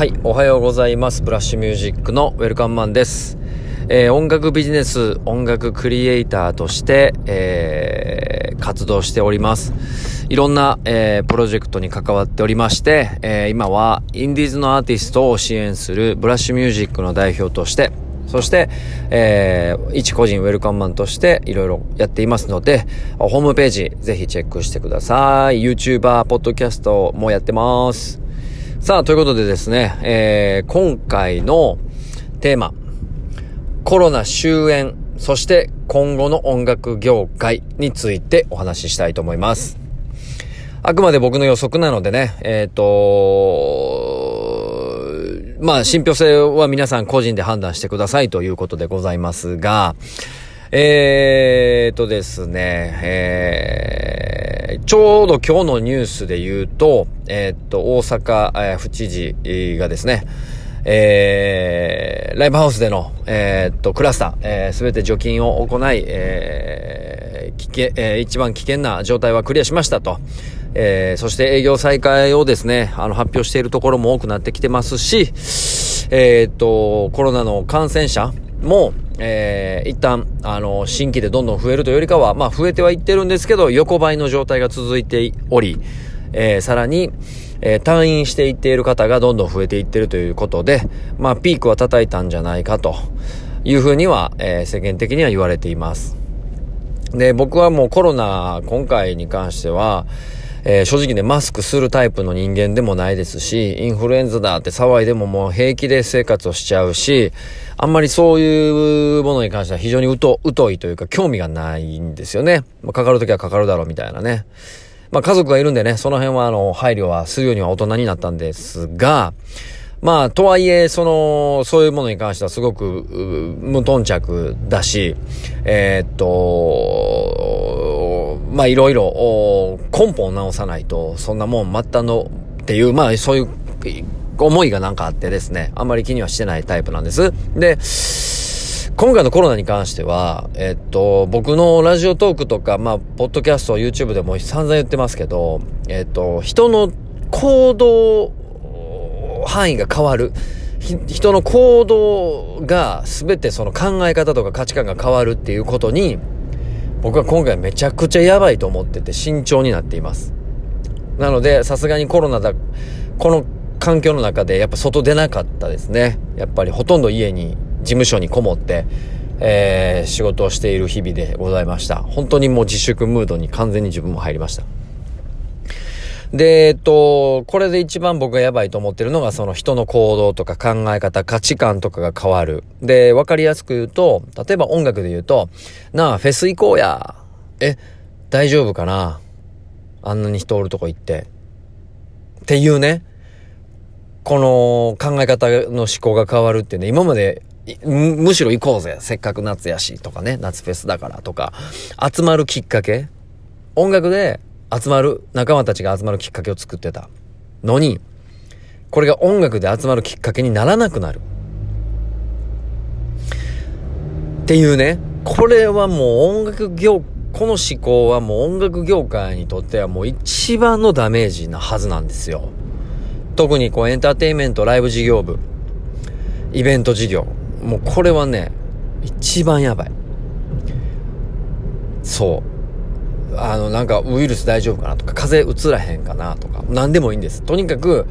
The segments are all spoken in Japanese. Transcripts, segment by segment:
はい、おはようございます。ブラッシュミュージックのウェルカムマンです。えー、音楽ビジネス、音楽クリエイターとして、えー、活動しております。いろんな、えー、プロジェクトに関わっておりまして、え今はインディーズのアーティストを支援するブラッシュミュージックの代表として、そして、えー、一個人ウェルカムマンとしていろいろやっていますので、ホームページぜひチェックしてください。YouTuber、ポッドキャストもやってます。さあ、ということでですね、えー、今回のテーマ、コロナ終焉、そして今後の音楽業界についてお話ししたいと思います。あくまで僕の予測なのでね、えっ、ー、と、まあ、信憑性は皆さん個人で判断してくださいということでございますが、えーとですね、えー、ちょうど今日のニュースで言うと、えー、っと、大阪、え、府知事がですね、えー、ライブハウスでの、えー、っと、クラスター、えす、べて除菌を行い、えー、危険、えー、一番危険な状態はクリアしましたと。えー、そして営業再開をですね、あの、発表しているところも多くなってきてますし、えー、っと、コロナの感染者も、えー、一旦、あの、新規でどんどん増えるというよりかは、まあ、増えてはいってるんですけど、横ばいの状態が続いており、えー、さらに、えー、退院していっている方がどんどん増えていってるということで、まあ、ピークは叩いたんじゃないかというふうには、えー、世間的には言われています。で、僕はもうコロナ、今回に関しては、えー、正直ね、マスクするタイプの人間でもないですし、インフルエンザだって騒いでももう平気で生活をしちゃうし、あんまりそういうものに関しては非常に疎、疎いというか興味がないんですよね。まあ、かかるときはかかるだろうみたいなね。まあ家族がいるんでね、その辺はあの、配慮はするようには大人になったんですが、まあ、とはいえ、その、そういうものに関してはすごく、無頓着だし、えー、っと、まあ、いろいろ、根本を直さないと、そんなもん待ったの、っていう、まあ、そういう、思いがなんかあってですね、あんまり気にはしてないタイプなんです。で、今回のコロナに関しては、えっと、僕のラジオトークとか、まあ、ポッドキャスト、YouTube でも散々言ってますけど、えっと、人の行動範囲が変わる。人の行動が全てその考え方とか価値観が変わるっていうことに、僕は今回めちゃくちゃやばいと思ってて慎重になっています。なので、さすがにコロナだ、この環境の中でやっぱ外出なかったですね。やっぱりほとんど家に、事務所にこもって、えー、仕事をしている日々でございました。本当にもう自粛ムードに完全に自分も入りました。で、えっと、これで一番僕がやばいと思ってるのが、その人の行動とか考え方、価値観とかが変わる。で、わかりやすく言うと、例えば音楽で言うと、なあ、フェス行こうや。え、大丈夫かな？あんなに人おるとこ行って。っていうね、この考え方の思考が変わるってね、今までむしろ行こうぜ。せっかく夏やし。とかね。夏フェスだからとか。集まるきっかけ音楽で集まる、仲間たちが集まるきっかけを作ってたのに、これが音楽で集まるきっかけにならなくなる。っていうね、これはもう音楽業、この思考はもう音楽業界にとってはもう一番のダメージなはずなんですよ。特にこうエンターテインメント、ライブ事業部、イベント事業。もうこれはね、一番やばい。そう。あの、なんかウイルス大丈夫かなとか、風邪うつらへんかなとか、何でもいいんです。とにかく、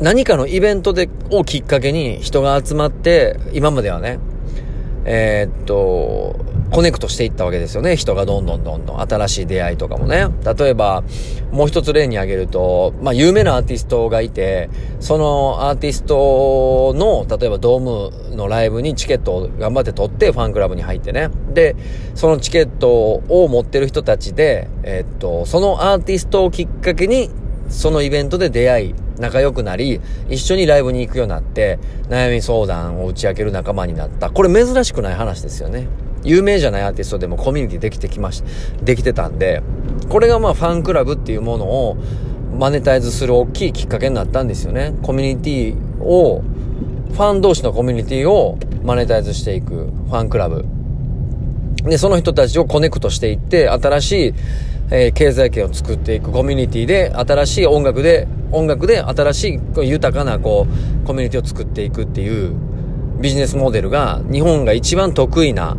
何かのイベントで、をきっかけに人が集まって、今まではね、えー、っと、コネクトしていったわけですよね。人がどんどんどんどん新しい出会いとかもね。例えば、もう一つ例に挙げると、まあ、有名なアーティストがいて、そのアーティストの、例えばドームのライブにチケットを頑張って取ってファンクラブに入ってね。で、そのチケットを持ってる人たちで、えー、っと、そのアーティストをきっかけに、そのイベントで出会い、仲良くなり、一緒にライブに行くようになって、悩み相談を打ち明ける仲間になった。これ珍しくない話ですよね。有名じゃないアーティストでもコミュニティできてきまし、できてたんで、これがまあファンクラブっていうものをマネタイズする大きいきっかけになったんですよね。コミュニティを、ファン同士のコミュニティをマネタイズしていくファンクラブ。で、その人たちをコネクトしていって、新しいえー、経済圏を作っていくコミュニティで、新しい音楽で、音楽で新しい豊かなこう、コミュニティを作っていくっていうビジネスモデルが、日本が一番得意な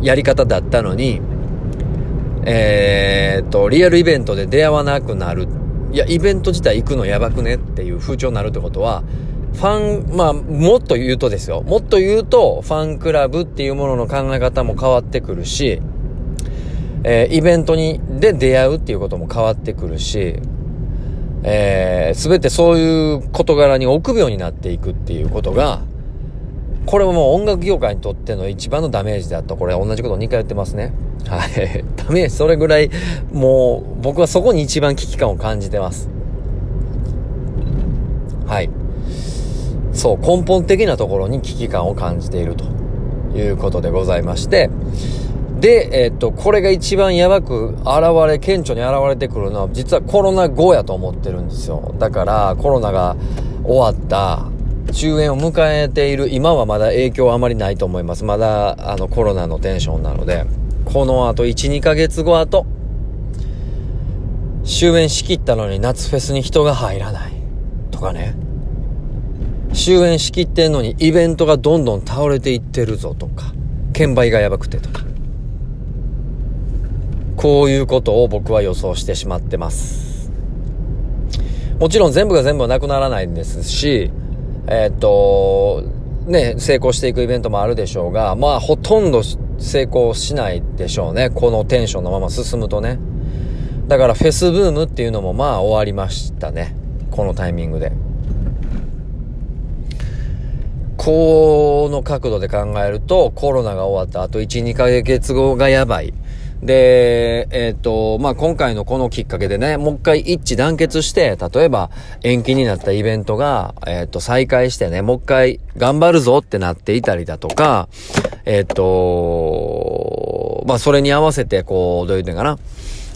やり方だったのに、えー、っと、リアルイベントで出会わなくなる。いや、イベント自体行くのやばくねっていう風潮になるってことは、ファン、まあ、もっと言うとですよ。もっと言うと、ファンクラブっていうものの考え方も変わってくるし、えー、イベントに、で出会うっていうことも変わってくるし、えー、全てそういう事柄に臆病になっていくっていうことが、これはもう音楽業界にとっての一番のダメージだと、これ同じことを2回言ってますね。はい。ダメージ、それぐらい、もう、僕はそこに一番危機感を感じてます。はい。そう、根本的なところに危機感を感じているということでございまして、で、えっと、これが一番やばく現れ、顕著に現れてくるのは、実はコロナ後やと思ってるんですよ。だから、コロナが終わった、終焉を迎えている、今はまだ影響はあまりないと思います。まだ、あの、コロナのテンションなので、この後、1、2ヶ月後後、終焉しきったのに夏フェスに人が入らない。とかね。終焉しきってんのにイベントがどんどん倒れていってるぞとか。券売がやばくてとか。こういうことを僕は予想してしまってます。もちろん全部が全部はなくならないんですし、えー、っと、ね、成功していくイベントもあるでしょうが、まあほとんど成功しないでしょうね。このテンションのまま進むとね。だからフェスブームっていうのもまあ終わりましたね。このタイミングで。この角度で考えるとコロナが終わった後1、2ヶ月後がやばい。で、えっ、ー、と、まあ、今回のこのきっかけでね、もう一回一致団結して、例えば延期になったイベントが、えっ、ー、と、再開してね、もう一回頑張るぞってなっていたりだとか、えっ、ー、と、まあ、それに合わせて、こう、どういう点かな。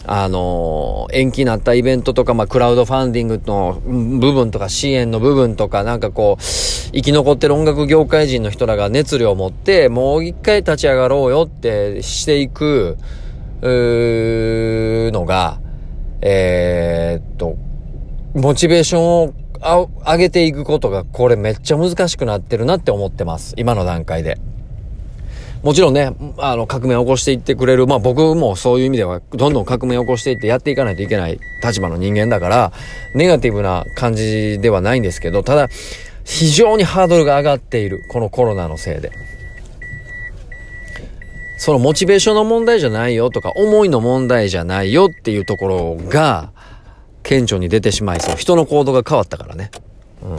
あの、延期になったイベントとか、まあ、クラウドファンディングの部分とか、支援の部分とか、なんかこう、生き残ってる音楽業界人の人らが熱量を持って、もう一回立ち上がろうよってしていく、のが、えー、っと、モチベーションを上げていくことが、これめっちゃ難しくなってるなって思ってます。今の段階で。もちろんね、あの、革命を起こしていってくれる。まあ僕もそういう意味では、どんどん革命を起こしていってやっていかないといけない立場の人間だから、ネガティブな感じではないんですけど、ただ、非常にハードルが上がっている。このコロナのせいで。そのモチベーションの問題じゃないよとか、思いの問題じゃないよっていうところが、顕著に出てしまいそう。人の行動が変わったからね。うん。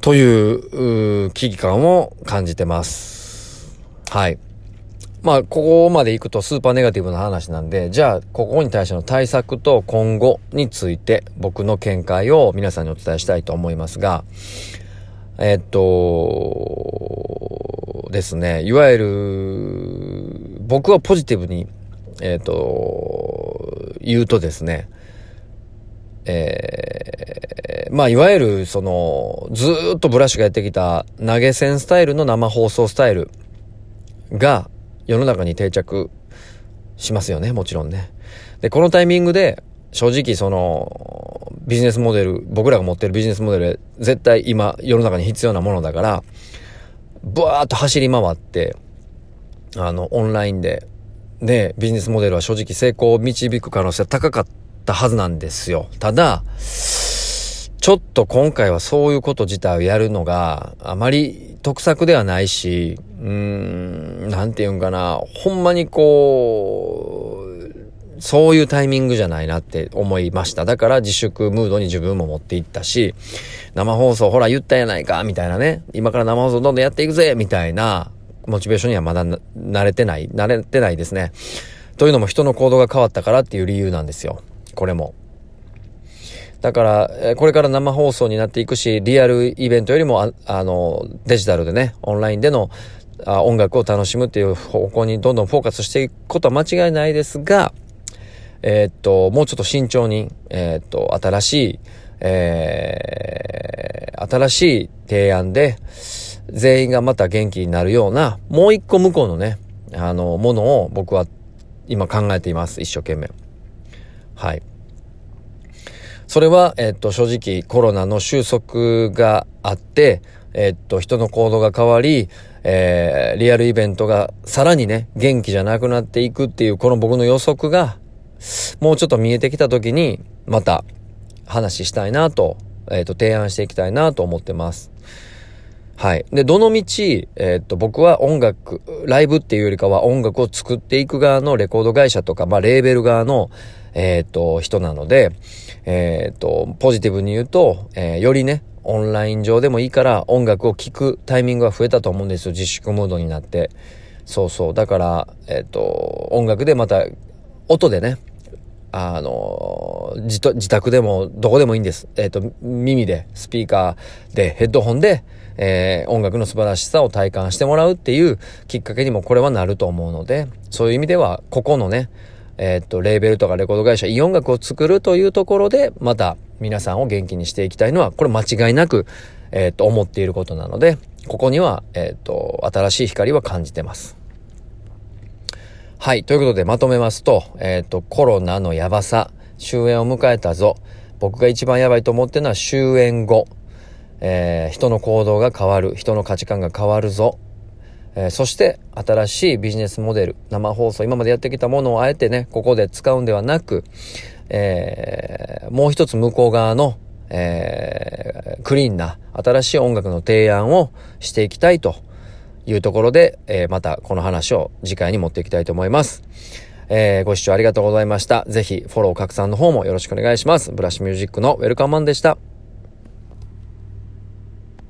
という、危機感を感じてます。はい。まあ、ここまで行くとスーパーネガティブな話なんで、じゃあ、ここに対しての対策と今後について、僕の見解を皆さんにお伝えしたいと思いますが、えっと、ですね、いわゆる、僕はポジティブに、えっと、言うとですね、えー、まあ、いわゆる、その、ずっとブラッシュがやってきた投げ銭スタイルの生放送スタイルが世の中に定着しますよね、もちろんね。で、このタイミングで、正直その、ビジネスモデル、僕らが持ってるビジネスモデル、絶対今世の中に必要なものだから、ブワーッと走り回って、あの、オンラインで、ね、ビジネスモデルは正直成功を導く可能性は高かったはずなんですよ。ただ、ちょっと今回はそういうこと自体をやるのがあまり得策ではないし、うーん、なんて言うんかな、ほんまにこう、そういうタイミングじゃないなって思いました。だから自粛ムードに自分も持っていったし、生放送ほら言ったやないか、みたいなね。今から生放送どんどんやっていくぜ、みたいなモチベーションにはまだ慣れてない、慣れてないですね。というのも人の行動が変わったからっていう理由なんですよ。これも。だから、これから生放送になっていくし、リアルイベントよりも、ああの、デジタルでね、オンラインでのあ音楽を楽しむっていう方向にどんどんフォーカスしていくことは間違いないですが、えー、っと、もうちょっと慎重に、えー、っと、新しい、えー、新しい提案で、全員がまた元気になるような、もう一個向こうのね、あの、ものを僕は今考えています。一生懸命。はい。それは、えっと、正直コロナの収束があって、えっと、人の行動が変わり、えー、リアルイベントがさらにね、元気じゃなくなっていくっていう、この僕の予測が、もうちょっと見えてきた時に、また話したいなと、えっと、提案していきたいなと思ってます。はい。で、どの道、えー、っと、僕は音楽、ライブっていうよりかは音楽を作っていく側のレコード会社とか、まあ、レーベル側の、えー、っと、人なので、えー、っと、ポジティブに言うと、えよりね、オンライン上でもいいから音楽を聴くタイミングが増えたと思うんですよ。自粛ムードになって。そうそう。だから、えっと、音楽でまた、音でね、あの、自自宅でもどこでもいいんです。えっ、と、耳で、スピーカーで、ヘッドホンで、えー、音楽の素晴らしさを体感してもらうっていうきっかけにもこれはなると思うので、そういう意味では、ここのね、えー、っと、レーベルとかレコード会社、いい音楽を作るというところで、また皆さんを元気にしていきたいのは、これ間違いなく、えー、っと、思っていることなので、ここには、えっと、新しい光は感じてます。はい。ということでまとめますと、えっと、コロナのやばさ、終焉を迎えたぞ。僕が一番やばいと思ってるのは終焉後。えー、人の行動が変わる、人の価値観が変わるぞ。えー、そして新しいビジネスモデル、生放送、今までやってきたものをあえてね、ここで使うんではなく、えー、もう一つ向こう側の、えー、クリーンな新しい音楽の提案をしていきたいというところで、えー、またこの話を次回に持っていきたいと思います。えー、ご視聴ありがとうございました。ぜひフォロー拡散の方もよろしくお願いします。ブラッシュミュージックのウェルカムマンでした。